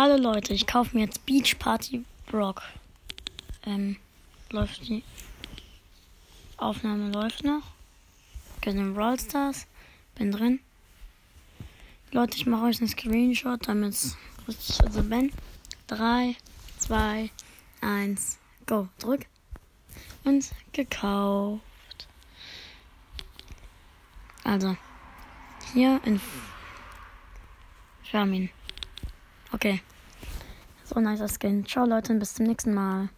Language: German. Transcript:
Hallo Leute, ich kaufe mir jetzt Beach Party Brock. Ähm, läuft die Aufnahme läuft noch. Okay, den Brawl Stars. Bin drin. Leute, ich mache euch einen Screenshot, damit es richtig also bin. 3, 2, 1, go. Drück. Und gekauft. Also, hier in Charmin. Okay. So nice Skin. Ciao Leute, bis zum nächsten Mal.